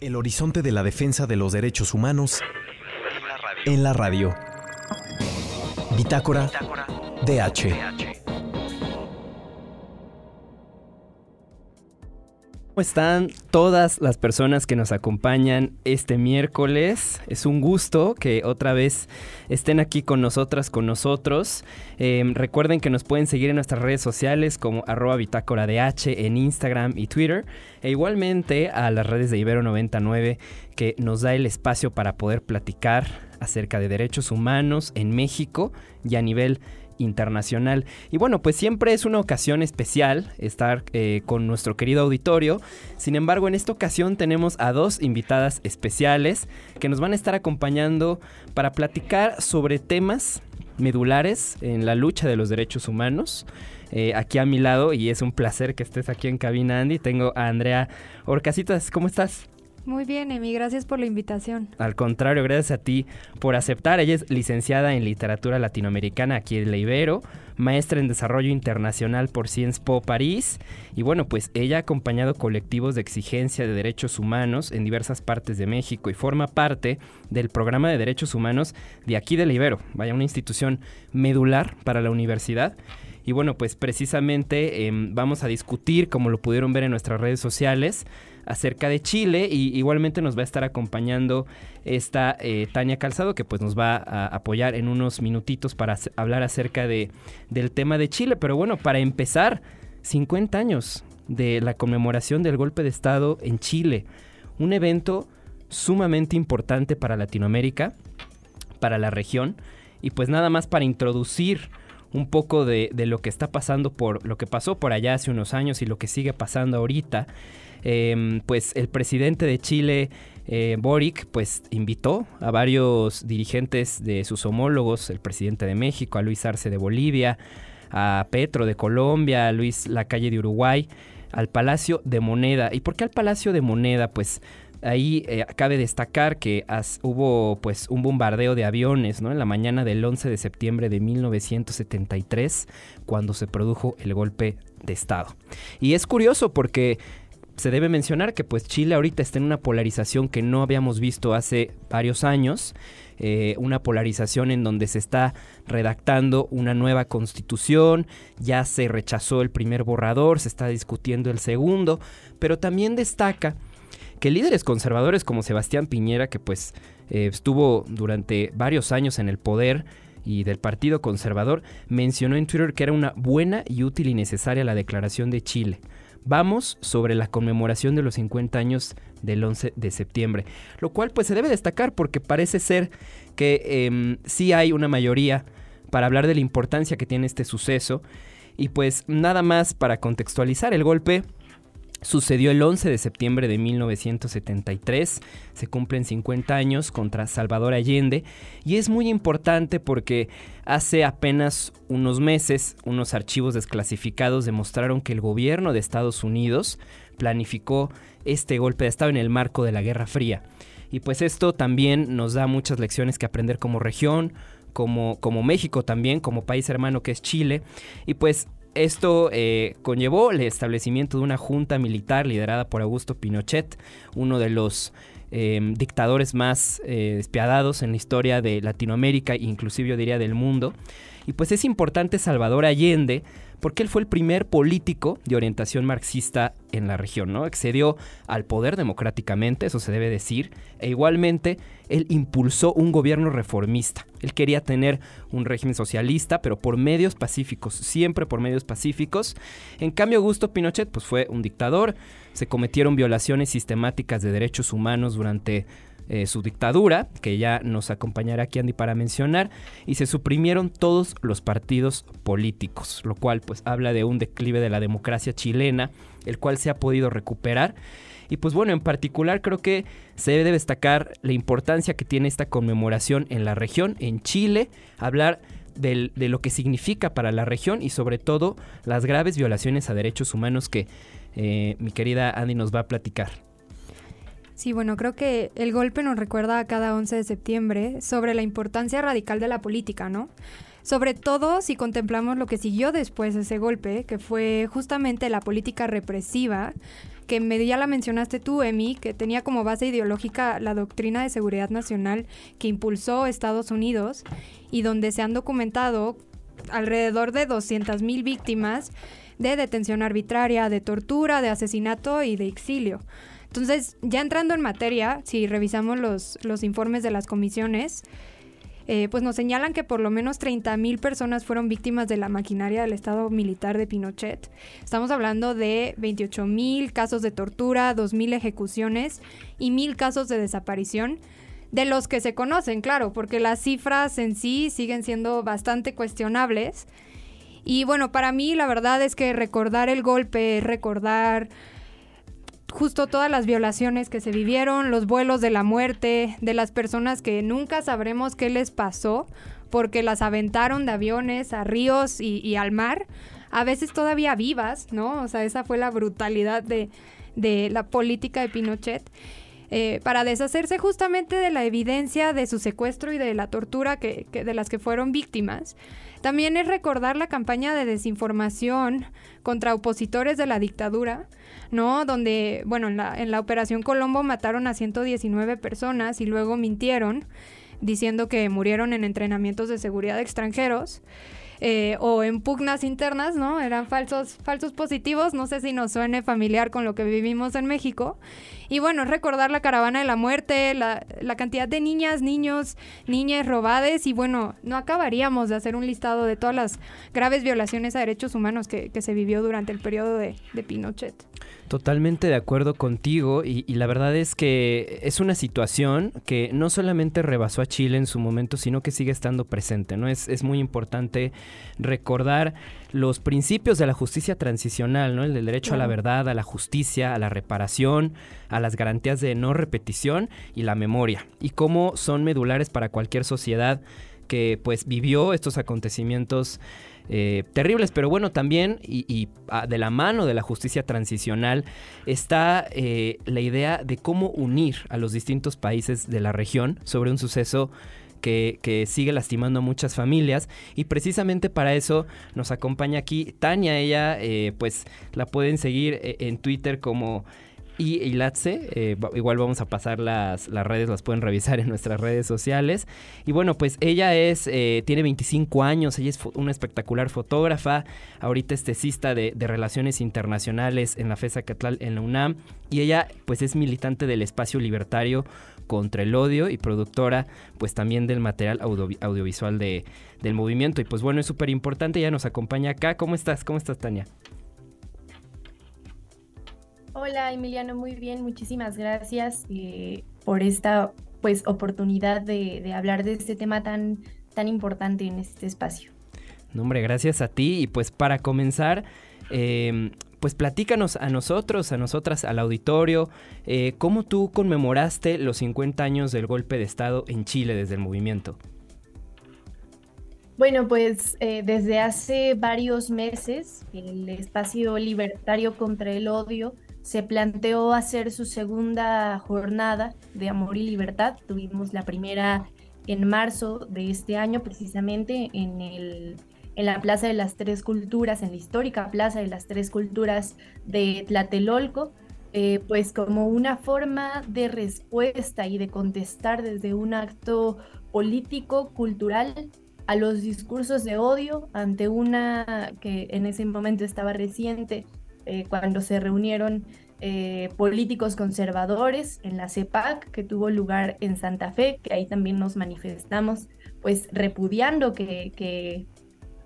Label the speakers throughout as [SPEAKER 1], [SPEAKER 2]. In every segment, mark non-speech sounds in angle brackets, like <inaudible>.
[SPEAKER 1] El horizonte de la defensa de los derechos humanos en la radio. Bitácora DH.
[SPEAKER 2] ¿Cómo están todas las personas que nos acompañan este miércoles? Es un gusto que otra vez estén aquí con nosotras, con nosotros. Em, recuerden que nos pueden seguir en nuestras redes sociales como arroba bitácora DH en Instagram y Twitter. E igualmente a las redes de Ibero 99 que nos da el espacio para poder platicar acerca de derechos humanos en México y a nivel internacional. Y bueno, pues siempre es una ocasión especial estar eh, con nuestro querido auditorio. Sin embargo, en esta ocasión tenemos a dos invitadas especiales que nos van a estar acompañando para platicar sobre temas medulares en la lucha de los derechos humanos. Eh, aquí a mi lado, y es un placer que estés aquí en cabina, Andy. Tengo a Andrea Orcasitas. ¿Cómo estás?
[SPEAKER 3] Muy bien, Emi, gracias por la invitación.
[SPEAKER 2] Al contrario, gracias a ti por aceptar. Ella es licenciada en literatura latinoamericana aquí en la Ibero, maestra en desarrollo internacional por Sciences Po París. Y bueno, pues ella ha acompañado colectivos de exigencia de derechos humanos en diversas partes de México y forma parte del programa de derechos humanos de aquí de la Ibero. Vaya, una institución medular para la universidad. Y bueno, pues precisamente em, vamos a discutir, como lo pudieron ver en nuestras redes sociales, acerca de Chile y igualmente nos va a estar acompañando esta eh, Tania Calzado que pues nos va a apoyar en unos minutitos para hablar acerca de, del tema de Chile. Pero bueno, para empezar, 50 años de la conmemoración del golpe de Estado en Chile, un evento sumamente importante para Latinoamérica, para la región y pues nada más para introducir un poco de, de, lo que está pasando por lo que pasó por allá hace unos años y lo que sigue pasando ahorita. Em, pues el presidente de Chile, eh, Boric, pues invitó a varios dirigentes de sus homólogos, el presidente de México, a Luis Arce de Bolivia, a Petro de Colombia, a Luis Lacalle de Uruguay, al Palacio de Moneda. ¿Y por qué al Palacio de Moneda? Pues ahí eh, cabe destacar que hubo pues un bombardeo de aviones ¿no? en la mañana del 11 de septiembre de 1973 cuando se produjo el golpe de Estado. Y es curioso porque se debe mencionar que pues Chile ahorita está en una polarización que no habíamos visto hace varios años, eh, una polarización en donde se está redactando una nueva constitución, ya se rechazó el primer borrador, se está discutiendo el segundo, pero también destaca que líderes conservadores como Sebastián Piñera, que pues eh, estuvo durante varios años en el poder, y del Partido Conservador, mencionó en Twitter que era una buena y útil y necesaria la declaración de Chile. Vamos sobre la conmemoración de los 50 años del 11 de septiembre, lo cual pues se debe destacar porque parece ser que em, sí hay una mayoría para hablar de la importancia que tiene este suceso y pues nada más para contextualizar el golpe Sucedió el 11 de septiembre de 1973, se cumplen 50 años contra Salvador Allende y es muy importante porque hace apenas unos meses unos archivos desclasificados demostraron que el gobierno de Estados Unidos planificó este golpe de Estado en el marco de la Guerra Fría. Y pues esto también nos da muchas lecciones que aprender como región, como, como México también, como país hermano que es Chile. Y pues esto eh, conllevó el establecimiento de una junta militar liderada por Augusto Pinochet, uno de los em, dictadores más eh, despiadados en la historia de Latinoamérica, inclusive yo diría del mundo. Y pues es importante Salvador Allende porque él fue el primer político de orientación marxista en la región, ¿no? Accedió al poder democráticamente, eso se debe decir, e igualmente él impulsó un gobierno reformista. Él quería tener un régimen socialista, pero por medios pacíficos, siempre por medios pacíficos. En cambio, Augusto Pinochet pues fue un dictador, se cometieron violaciones sistemáticas de derechos humanos durante eh, su dictadura, que ya nos acompañará aquí Andy para mencionar, y se suprimieron todos los partidos políticos, lo cual pues habla de un declive de la democracia chilena, el cual se ha podido recuperar. Y pues bueno, en particular creo que se debe destacar la importancia que tiene esta conmemoración en la región, en Chile, hablar de lo que significa para la región y sobre todo las graves violaciones a derechos humanos que eh, mi querida Andy nos va a platicar.
[SPEAKER 3] Sí, bueno, creo que el golpe nos recuerda a cada 11 de septiembre sobre la importancia radical de la política, ¿no? Sobre todo si contemplamos lo que siguió después de ese golpe, que fue justamente la política represiva que ya la mencionaste tú, Emi, que tenía como base ideológica la doctrina de seguridad nacional que impulsó Estados Unidos y donde se han documentado alrededor de 200.000 víctimas de detención arbitraria, de tortura, de asesinato y de exilio. Entonces, ya entrando en materia, si revisamos los, los informes de las comisiones, eh, pues nos señalan que por lo menos 30.000 personas fueron víctimas de la maquinaria del Estado militar de Pinochet. Estamos hablando de 28.000 casos de tortura, 2.000 ejecuciones y 1.000 casos de desaparición de los que se conocen, claro, porque las cifras en sí siguen siendo bastante cuestionables. Y bueno, para mí la verdad es que recordar el golpe, recordar justo todas las violaciones que se vivieron, los vuelos de la muerte, de las personas que nunca sabremos qué les pasó porque las aventaron de aviones a ríos y, al mar, a veces todavía vivas, ¿no? O sea, esa fue la brutalidad de, la política de Pinochet. Eh, para deshacerse justamente de la evidencia de su secuestro y de la tortura que, de las que fueron víctimas. También es recordar la campaña de desinformación contra opositores de la dictadura, ¿no? Donde, bueno, en la, en la Operación Colombo mataron a 119 personas y luego mintieron diciendo que murieron en entrenamientos de seguridad extranjeros. Eh, o en pugnas internas, ¿no? Eran falsos, falsos positivos, no sé si nos suene familiar con lo que vivimos en México. Y bueno, recordar la caravana de la muerte, la, la cantidad de niñas, niños, niñas robadas y bueno, no acabaríamos de hacer un listado de todas las graves violaciones a derechos humanos que, que se vivió durante el periodo de, de Pinochet.
[SPEAKER 2] Totalmente de acuerdo contigo y, la verdad es que es una situación que no solamente rebasó a Chile en su momento, sino que sigue estando presente, ¿no? Es, es muy importante recordar los principios de la justicia transicional, ¿no? El del derecho a la verdad, a la justicia, a la reparación, a las garantías de no repetición y la memoria, y cómo son medulares para cualquier sociedad que pues vivió estos acontecimientos eh, terribles, pero bueno, también y, ah, de la mano de la justicia transicional está eh, la idea de cómo unir a los distintos países de la región sobre un suceso que, sigue lastimando a muchas familias. Y precisamente para eso nos acompaña aquí Tania, ella eh, pues la pueden seguir en Twitter como y Ilatse. Eh, igual vamos a pasar las, las, redes, las pueden revisar en nuestras redes sociales. Y bueno, pues ella es, eh, tiene 25 años, ella es una espectacular fotógrafa, ahorita es tesista de, Relaciones Internacionales en la FESA Catlal en la UNAM. Y ella pues es militante del espacio libertario contra el odio y productora pues también del material audiovisual de, del movimiento. Y pues bueno, es súper importante, ella nos acompaña acá. ¿Cómo estás? ¿Cómo estás, Tania?
[SPEAKER 4] Hola Emiliano, muy bien, muchísimas gracias eh, por esta pues oportunidad de, hablar de este tema tan, tan importante en este espacio.
[SPEAKER 2] No, hombre, gracias a ti y pues para comenzar, em, pues platícanos a nosotros, a nosotras, al auditorio, eh, cómo tú conmemoraste los 50 años del golpe de Estado en Chile desde el movimiento.
[SPEAKER 4] Bueno, pues eh, desde hace varios meses el espacio libertario contra el odio se planteó hacer su segunda jornada de amor y libertad. Tuvimos la primera en marzo de este año, precisamente en, el, en la Plaza de las Tres Culturas, en la histórica Plaza de las Tres Culturas de Tlatelolco, eh, pues como una forma de respuesta y de contestar desde un acto político, cultural, a los discursos de odio ante una que en ese momento estaba reciente eh, cuando se reunieron eh, políticos conservadores en la CEPAC que tuvo lugar en Santa Fe, que ahí también nos manifestamos, pues repudiando que, que,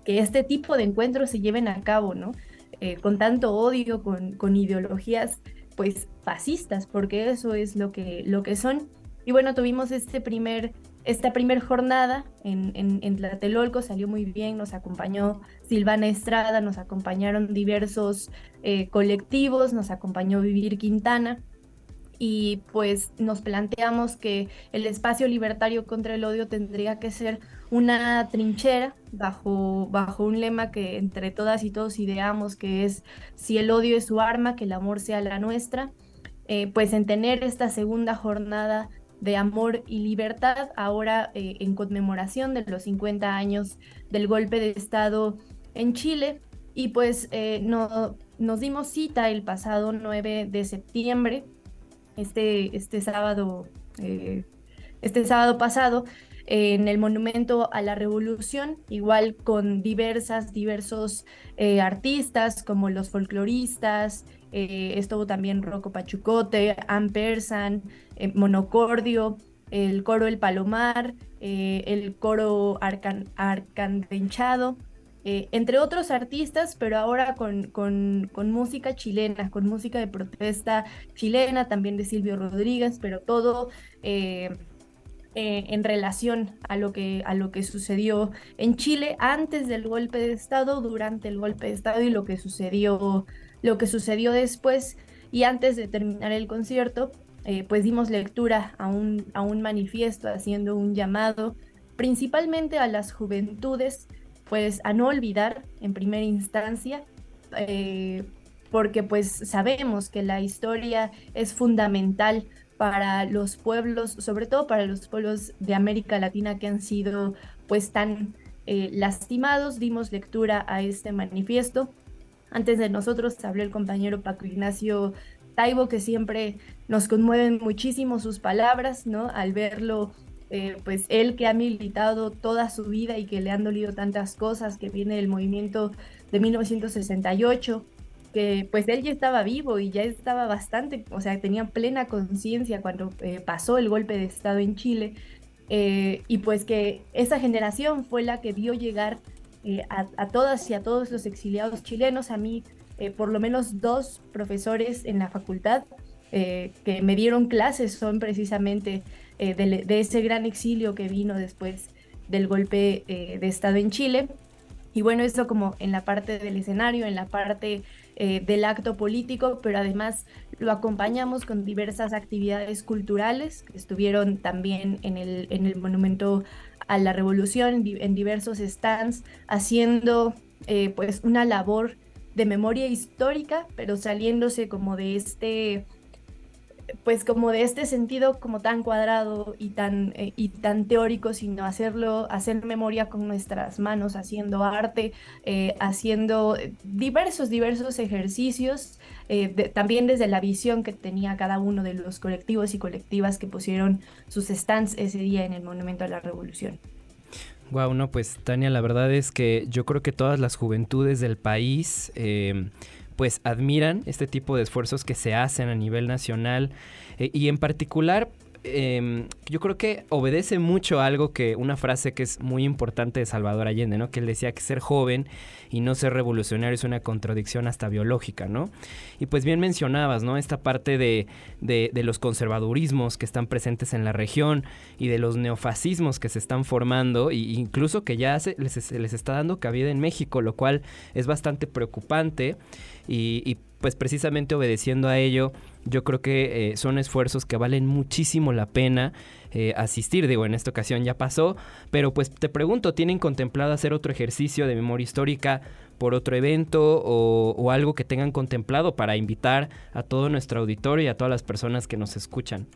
[SPEAKER 4] este tipo de encuentros se lleven a cabo, ¿no? Eh, con tanto odio, con, con ideologías pues fascistas, porque eso es lo que, lo que son. Y bueno, tuvimos este primer esta primera jornada en, en, Tlatelolco salió muy bien, nos acompañó Silvana Estrada, nos acompañaron diversos eh, colectivos, nos acompañó Vivir Quintana y pues nos planteamos que el espacio libertario contra el odio tendría que ser una trinchera bajo, bajo un lema que entre todas y todos ideamos que es si el odio es su arma, que el amor sea la nuestra. Eh, pues en tener esta segunda jornada de amor y libertad, ahora eh, en conmemoración de los 50 años del golpe de Estado en Chile. Y pues eh, no, nos dimos cita el pasado 9 de septiembre, este, este sábado, eh, este sábado pasado, en el Monumento a la Revolución, igual con diversas, diversos artistas como los folcloristas, eh, estuvo también Rocco Pachucote, Ampersan, eh, Monocordio, el coro El Palomar, el coro Arcan, Arcandenchado, entre otros artistas, pero ahora con, con, música chilena, con música de protesta chilena, también de Silvio Rodríguez, pero todo eh, en relación a lo, que, a lo que sucedió en Chile antes del golpe de Estado, durante el golpe de Estado y lo que sucedió, lo que sucedió después. Y antes de terminar el concierto, eh, pues dimos lectura a un, a un manifiesto haciendo un llamado principalmente a las juventudes, pues a no olvidar en primera instancia, eh, porque pues sabemos que la historia es fundamental para los pueblos, sobre todo para los pueblos de América Latina que han sido pues tan eh, lastimados. Dimos lectura a este manifiesto. Antes de nosotros habló el compañero Paco Ignacio Taibo, que siempre nos conmueven muchísimo sus palabras, ¿no? Al verlo, eh, pues él que ha militado toda su vida y que le han dolido tantas cosas, que viene del movimiento de 1968, que pues él ya estaba vivo y ya estaba bastante, o sea, tenía plena conciencia cuando eh, pasó el golpe de Estado en Chile, eh, y pues que esa generación fue la que vio llegar eh, a, todas y a todos los exiliados chilenos, a mí por lo menos dos profesores en la facultad que me dieron clases son precisamente de, de, ese gran exilio que vino después del golpe de Estado en Chile. Y bueno, eso como en la parte del escenario, en la parte eh, del acto político, pero además lo acompañamos con diversas actividades culturales que estuvieron también en el, en el Monumento a la Revolución, en diversos stands, haciendo eh, pues una labor de memoria histórica, pero saliéndose como de este pues como de este sentido como tan cuadrado y tan, eh, y tan teórico, sino hacerlo, hacer memoria con nuestras manos, haciendo arte, eh, haciendo diversos, diversos ejercicios, eh, también desde la visión que tenía cada uno de los colectivos y colectivas que pusieron sus stands ese día en el Monumento a la Revolución.
[SPEAKER 2] Wow, no, pues Tania, la verdad es que yo creo que todas las juventudes del país pues admiran este tipo de esfuerzos que se hacen a nivel nacional eh, y en particular em, yo creo que obedece mucho a algo que una frase que es muy importante de Salvador Allende, ¿no? Que él decía que ser joven y no ser revolucionario es una contradicción hasta biológica, ¿no? Y pues bien mencionabas, ¿no? Esta parte de, de, los conservadurismos que están presentes en la región y de los neofascismos que se están formando e incluso que ya se, les, está dando cabida en México, lo cual es bastante preocupante y, pues precisamente obedeciendo a ello, yo creo que eh, son esfuerzos que valen muchísimo la pena eh, asistir. Digo, en esta ocasión ya pasó, pero pues te pregunto, ¿tienen contemplado hacer otro ejercicio de memoria histórica por otro evento o, o algo que tengan contemplado para invitar a todo nuestro auditorio y a todas las personas que nos escuchan?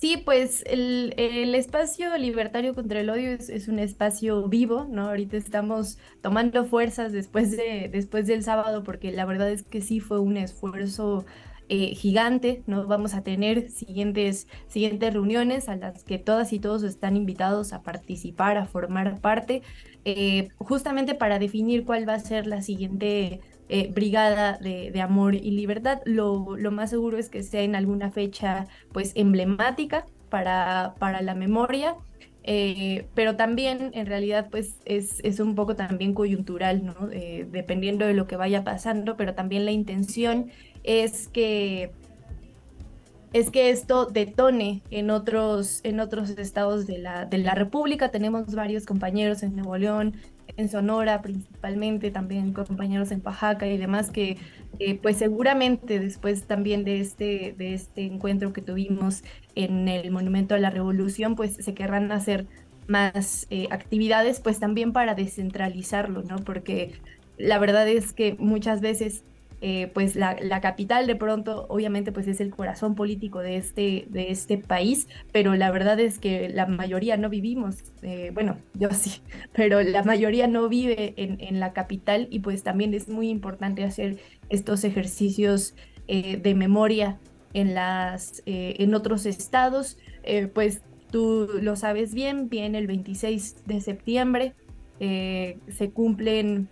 [SPEAKER 4] Sí, pues el, espacio libertario contra el odio es, un espacio vivo, ¿no? Ahorita estamos tomando fuerzas después, de, después del sábado porque la verdad es que sí fue un esfuerzo eh, gigante, ¿no? Vamos a tener siguientes, siguientes reuniones a las que todas y todos están invitados a participar, a formar parte, eh, justamente para definir cuál va a ser la siguiente eh, brigada de, amor y libertad. Lo, más seguro es que sea en alguna fecha pues emblemática para, para la memoria. Eh, pero también en realidad pues es, es un poco también coyuntural, ¿no? Eh, dependiendo de lo que vaya pasando, pero también la intención es que es que esto detone en otros, en otros estados de la, de la República. Tenemos varios compañeros en Nuevo León, en Sonora principalmente, también compañeros en Oaxaca y demás, que eh, pues seguramente después también de este, de este encuentro que tuvimos en el Monumento a la Revolución, pues se querrán hacer más eh, actividades, pues también para descentralizarlo, ¿no? Porque la verdad es que muchas veces eh, pues la, capital de pronto obviamente pues es el corazón político de este, de este país, pero la verdad es que la mayoría no vivimos, eh, bueno, <laughs> yo sí, pero la mayoría no vive en, en, la capital y pues también es muy importante hacer estos ejercicios eh, de memoria en, las, en otros estados, pues tú lo sabes bien, viene el 26 de septiembre, se cumplen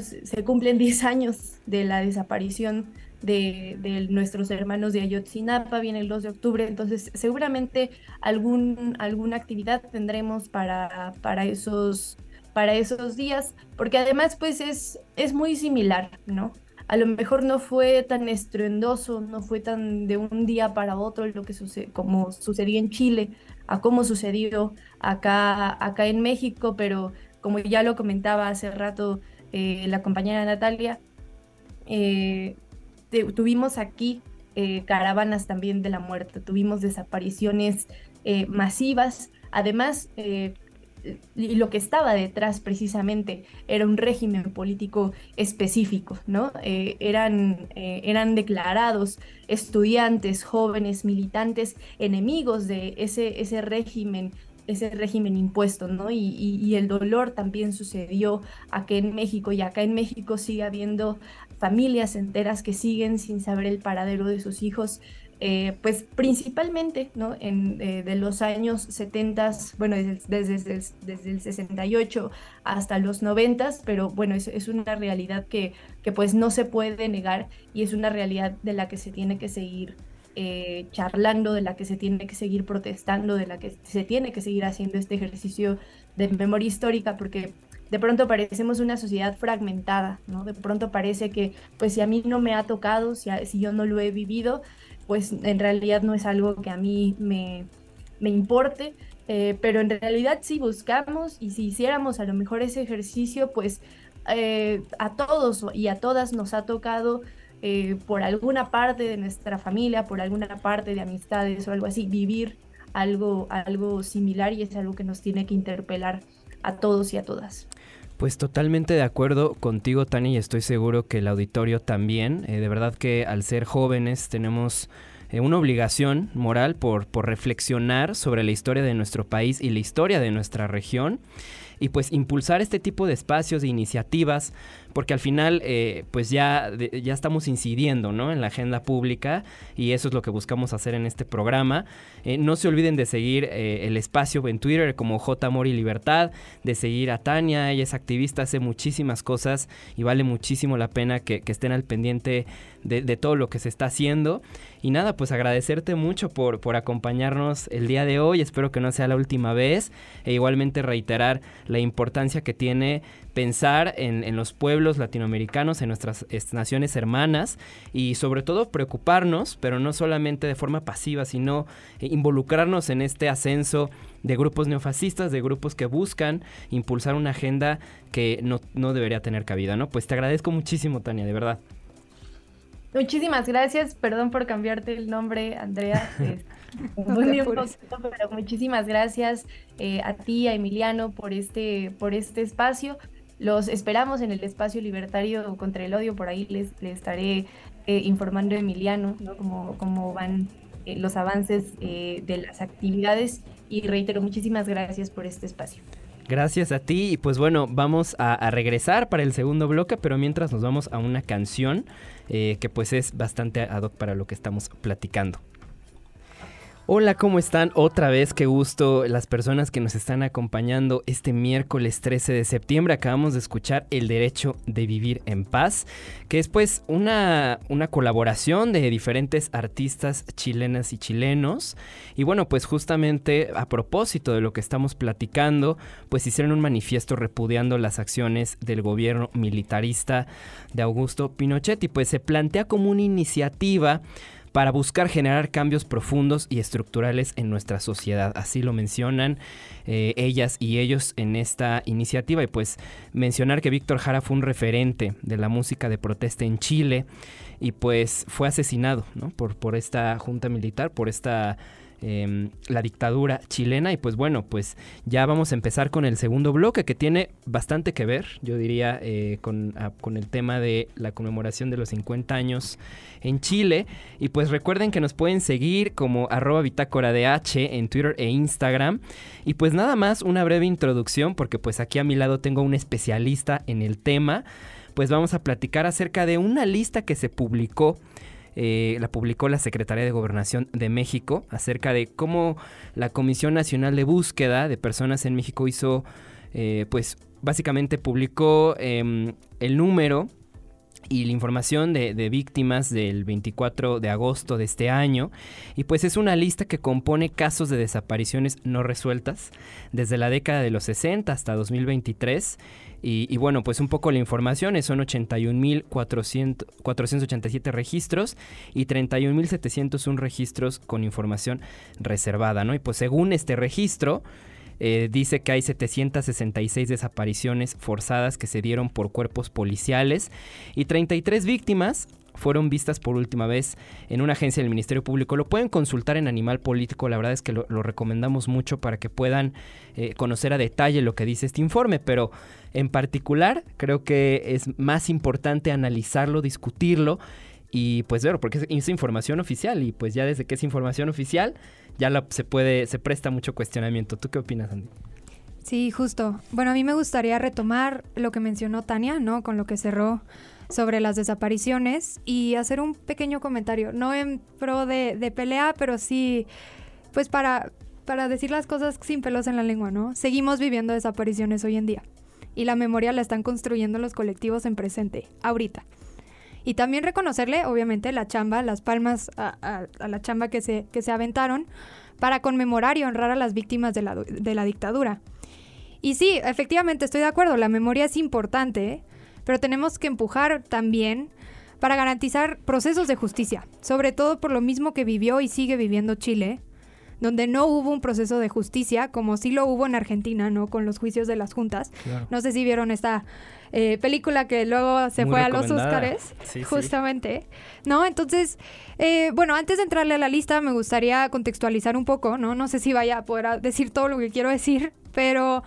[SPEAKER 4] se cumplen 10 años de la desaparición de, nuestros hermanos de Ayotzinapa, viene el 2 de octubre, entonces seguramente algún, alguna actividad tendremos para, para, esos, para esos días, porque además pues es, es muy similar, ¿no? A lo mejor no fue tan estruendoso, no fue tan de un día para otro lo que sucede, como sucedió en Chile, a cómo sucedió acá, acá en México, pero como ya lo comentaba hace rato, eh, la compañera Natalia, eh, tuvimos aquí eh, caravanas también de la muerte, tuvimos desapariciones masivas, además, y lo que estaba detrás precisamente era un régimen político específico, ¿no? eran, eran declarados estudiantes, jóvenes, militantes, enemigos de ese, ese régimen ese régimen impuesto, ¿no? Y, el dolor también sucedió aquí en México y acá en México sigue habiendo familias enteras que siguen sin saber el paradero de sus hijos, eh, pues principalmente, ¿no? En, eh, de los años 70, bueno, desde, desde, el 68 hasta los 90, pero bueno, es, es una realidad que, que pues no se puede negar y es una realidad de la que se tiene que seguir eh, charlando, de la que se tiene que seguir protestando, de la que se tiene que seguir haciendo este ejercicio de memoria histórica, porque de pronto parecemos una sociedad fragmentada, ¿no? De pronto parece que, pues si a mí no me ha tocado, si, si yo no lo he vivido, pues en realidad no es algo que a mí me, me importe, eh, pero en realidad si buscamos y si hiciéramos a lo mejor ese ejercicio, pues eh, a todos y a todas nos ha tocado eh, por alguna parte de nuestra familia, por alguna parte de amistades o algo así, vivir algo, algo similar y es algo que nos tiene que interpelar a todos y a todas.
[SPEAKER 2] Pues totalmente de acuerdo contigo, Tani, y estoy seguro que el auditorio también. Eh, de verdad que al ser jóvenes tenemos eh, una obligación moral por, por reflexionar sobre la historia de nuestro país y la historia de nuestra región y pues impulsar este tipo de espacios, de iniciativas, porque al final eh, pues ya, ya estamos incidiendo ¿no? en la agenda pública y eso es lo que buscamos hacer en este programa. Eh, no se olviden de seguir eh, el espacio en Twitter como J Amor y Libertad, de seguir a Tania, ella es activista, hace muchísimas cosas y vale muchísimo la pena que, estén al pendiente de, todo lo que se está haciendo. Y nada, pues agradecerte mucho por, por acompañarnos el día de hoy, espero que no sea la última vez e igualmente reiterar la importancia que tiene pensar en, los pueblos latinoamericanos, en nuestras naciones hermanas y sobre todo preocuparnos, pero no solamente de forma pasiva, sino involucrarnos en este ascenso de grupos neofascistas, de grupos que buscan impulsar una agenda que no, no debería tener cabida, ¿no? Pues te agradezco muchísimo, Tania, de verdad.
[SPEAKER 4] Muchísimas gracias, perdón por cambiarte el nombre, Andrea. <laughs> Muy pero muchísimas gracias eh, a ti, a Emiliano, por este, por este espacio. Los esperamos en el espacio libertario contra el odio, por ahí les, estaré eh, informando a Emiliano, ¿no? Cómo, van eh, los avances eh, de las actividades y reitero, muchísimas gracias por este espacio.
[SPEAKER 2] Gracias a ti y pues bueno, vamos a, regresar para el segundo bloque, pero mientras nos vamos a una canción que pues es bastante ad hoc para lo que estamos platicando. Hola, ¿cómo están? Otra vez, qué gusto las personas que nos están acompañando este miércoles 13 de septiembre. Acabamos de escuchar El Derecho de Vivir en Paz, que es pues una, una colaboración de diferentes artistas chilenas y chilenos. Y bueno, pues justamente a propósito de lo que estamos platicando, pues hicieron un manifiesto repudiando las acciones del gobierno militarista de Augusto Pinochet y pues se plantea como una iniciativa para buscar generar cambios profundos y estructurales en nuestra sociedad. Así lo mencionan eh, ellas y ellos en esta iniciativa. Y pues mencionar que Víctor Jara fue un referente de la música de protesta en Chile y pues fue asesinado por, por esta junta militar, por esta em, la dictadura chilena. Y pues bueno, pues ya vamos a empezar con el segundo bloque que tiene bastante que ver, yo diría, eh, con, con, el tema de la conmemoración de los 50 años en Chile. Y pues recuerden que nos pueden seguir como arroba bitácora de H en Twitter e Instagram. Y pues nada más una breve introducción porque pues aquí a mi lado tengo un especialista en el tema. Pues vamos a platicar acerca de una lista que se publicó eh, la publicó la Secretaría de Gobernación de México acerca de cómo la Comisión Nacional de Búsqueda de Personas en México hizo, eh, pues básicamente publicó em, el número y la información de, de, víctimas del 24 de agosto de este año. Y pues es una lista que compone casos de desapariciones no resueltas desde la década de los 60 hasta 2023 y, bueno, pues un poco la información, son 81.487 registros y 31.701 registros con información reservada, ¿no? Y pues según este registro, eh, dice que hay 766 desapariciones forzadas que se dieron por cuerpos policiales y 33 víctimas fueron vistas por última vez en una agencia del Ministerio Público. Lo pueden consultar en Animal Político, la verdad es que lo, recomendamos mucho para que puedan eh, conocer a detalle lo que dice este informe, pero en particular creo que es más importante analizarlo, discutirlo y pues ver, porque es, información oficial y pues ya desde que es información oficial ya se puede, se presta mucho cuestionamiento. ¿Tú qué opinas, Andy?
[SPEAKER 3] Sí, justo. Bueno, a mí me gustaría retomar lo que mencionó Tania, ¿no? Con lo que cerró sobre las desapariciones y hacer un pequeño comentario, no en pro de, pelea, pero sí, pues para, para decir las cosas sin pelos en la lengua, ¿no? Seguimos viviendo desapariciones hoy en día y la memoria la están construyendo los colectivos en presente, ahorita. Y también reconocerle, obviamente, la chamba, las palmas a, la chamba que se, que se aventaron para conmemorar y honrar a las víctimas de la, de la dictadura. Y sí, efectivamente estoy de acuerdo, la memoria es importante, pero tenemos que empujar también para garantizar procesos de justicia, sobre todo por lo mismo que vivió y sigue viviendo Chile, donde no hubo un proceso de justicia como sí lo hubo en Argentina, ¿no? Con los juicios de las juntas. No sé si vieron esta eh, película que luego se fue a los Óscares, justamente, ¿no? Entonces, eh, bueno, antes de entrarle a la lista, me gustaría contextualizar un poco, ¿no? No sé si vaya a poder decir todo lo que quiero decir, pero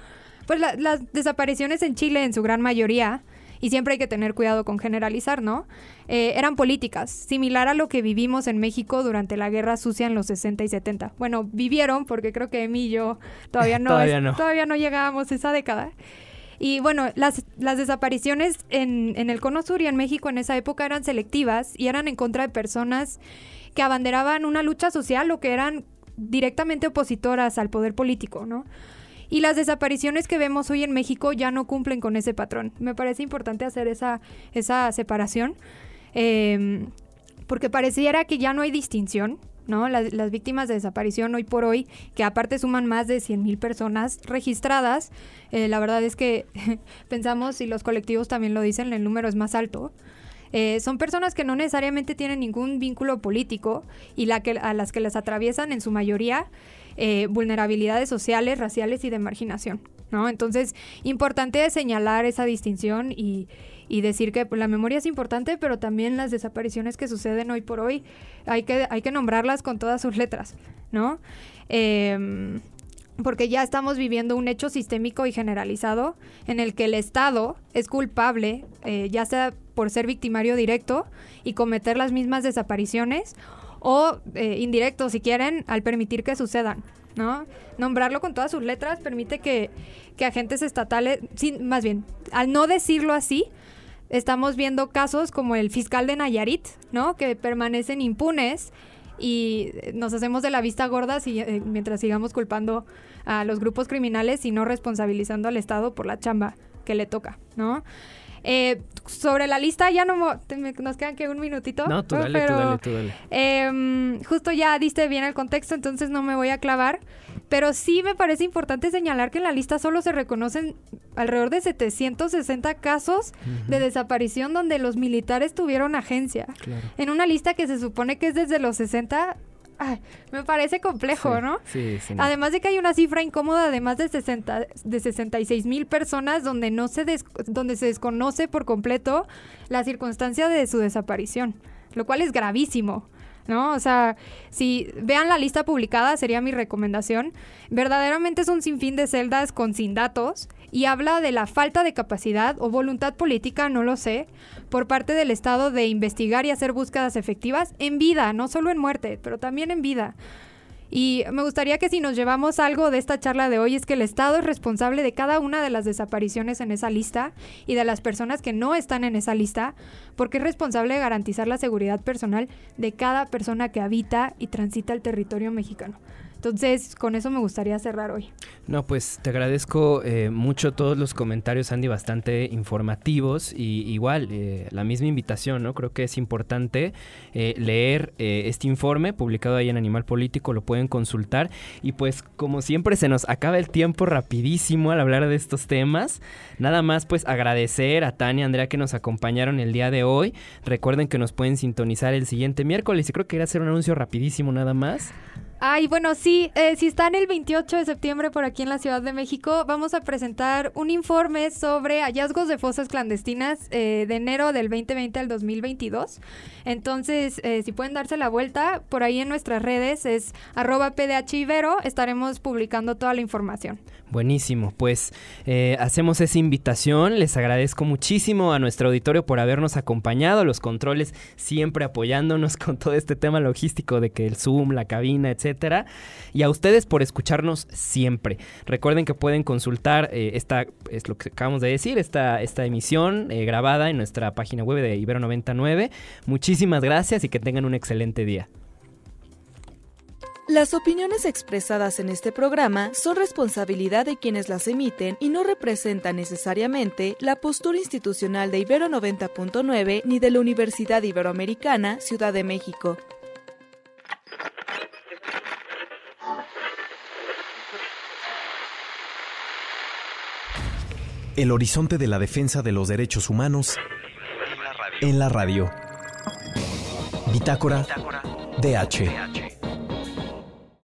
[SPEAKER 3] pues las desapariciones en Chile, en su gran mayoría, y siempre hay que tener cuidado con generalizar, ¿no? Eh, eran políticas, similar a lo que vivimos en México durante la Guerra Sucia en los 60 y 70. Bueno, vivieron, porque creo que Emi y yo todavía <laughs> no, todavía, no. llegábamos a esa década. Y bueno, las, las desapariciones en, en el Cono Sur y en México en esa época eran selectivas y eran en contra de personas que abanderaban una lucha social o que eran directamente opositoras al poder político, ¿no? Y las desapariciones que vemos hoy en México ya no cumplen con ese patrón. Me parece importante hacer esa, esa separación, em, porque pareciera que ya no hay distinción. ¿no? Las, las, víctimas de desaparición hoy por hoy, que aparte suman más de 100.000 personas registradas, eh, la verdad es que <laughs> pensamos, y los colectivos también lo dicen, el número es más alto. Eh, son personas que no necesariamente tienen ningún vínculo político y la que, a las que les atraviesan en su mayoría eh, vulnerabilidades sociales, raciales y de marginación, ¿no? Entonces, importante señalar esa distinción y, decir que la memoria es importante, pero también las desapariciones que suceden hoy por hoy hay que, hay que nombrarlas con todas sus letras, ¿no? Em, porque ya estamos viviendo un hecho sistémico y generalizado en el que el Estado es culpable, eh, ya sea por ser victimario directo y cometer las mismas desapariciones o eh, indirecto, si quieren, al permitir que sucedan, ¿no? Nombrarlo con todas sus letras permite que, agentes estatales, sin, más bien, al no decirlo así, estamos viendo casos como el fiscal de Nayarit, ¿no? Que permanecen impunes y nos hacemos de la vista gorda si, eh, mientras sigamos culpando a los grupos criminales y no responsabilizando al Estado por la chamba que le toca, ¿no? Eh, sobre la lista ya no nos quedan que un minutito.
[SPEAKER 2] No, tú dale, tú dale, tú dale.
[SPEAKER 3] Em, justo ya diste bien el contexto, entonces no me voy a clavar. Pero sí me parece importante señalar que en la lista solo se reconocen alrededor de 760 casos de desaparición donde los militares tuvieron agencia. En una lista que se supone que es desde los 60 me parece complejo, ¿no?
[SPEAKER 2] Sí, sí.
[SPEAKER 3] Además de que hay una cifra incómoda de más de, 60, de 66 mil personas donde, no se donde se desconoce por completo la circunstancia de su desaparición, lo cual es gravísimo. ¿no? O sea, si vean la lista publicada, sería mi recomendación. Verdaderamente es un sinfín de celdas con sin datos y habla de la falta de capacidad o voluntad política, no lo sé, por parte del Estado de investigar y hacer búsquedas efectivas en vida, no solo en muerte, pero también en vida. Y me gustaría que si nos llevamos algo de esta charla de hoy es que el Estado es responsable de cada una de las desapariciones en esa lista y de las personas que no están en esa lista, porque es responsable de garantizar la seguridad personal de cada persona que habita y transita el territorio mexicano. Entonces, con eso me gustaría cerrar hoy.
[SPEAKER 2] No, pues te agradezco eh, mucho todos los comentarios, Andy, bastante informativos y igual eh, la misma invitación, ¿no? Creo que es importante eh, leer este informe publicado ahí en Animal Político, lo pueden consultar y pues como siempre se nos acaba el tiempo rapidísimo al hablar de estos temas. Nada más pues agradecer a Tania y Andrea que nos acompañaron el día de hoy. Recuerden que nos pueden sintonizar el siguiente miércoles y creo que irá a hacer un anuncio rapidísimo nada más.
[SPEAKER 3] Ay, bueno, sí, eh, si están el 28 de septiembre por aquí en la Ciudad de México, vamos a presentar un informe sobre hallazgos de fosas clandestinas eh, de enero del 2020 al 2022. Entonces, eh, si pueden darse la vuelta, por ahí en nuestras redes es arroba estaremos publicando toda la información.
[SPEAKER 2] Buenísimo, pues hacemos esa invitación, les agradezco muchísimo a nuestro auditorio por habernos acompañado, los controles siempre apoyándonos <laughs> con todo este tema logístico de que el Zoom, la cabina, etc Y a ustedes por escucharnos siempre. Recuerden que pueden consultar eh, esta, es lo que acabamos de decir, esta, esta emisión eh, grabada en nuestra página web de Ibero 99. Muchísimas gracias y que tengan un excelente día.
[SPEAKER 5] Las opiniones expresadas en este programa son responsabilidad de quienes las emiten y no representan necesariamente la postura institucional de Ibero 90.9 ni de la Universidad Iberoamericana, Ciudad de México.
[SPEAKER 1] El horizonte de la defensa de los derechos humanos en la radio. Bitácora DH.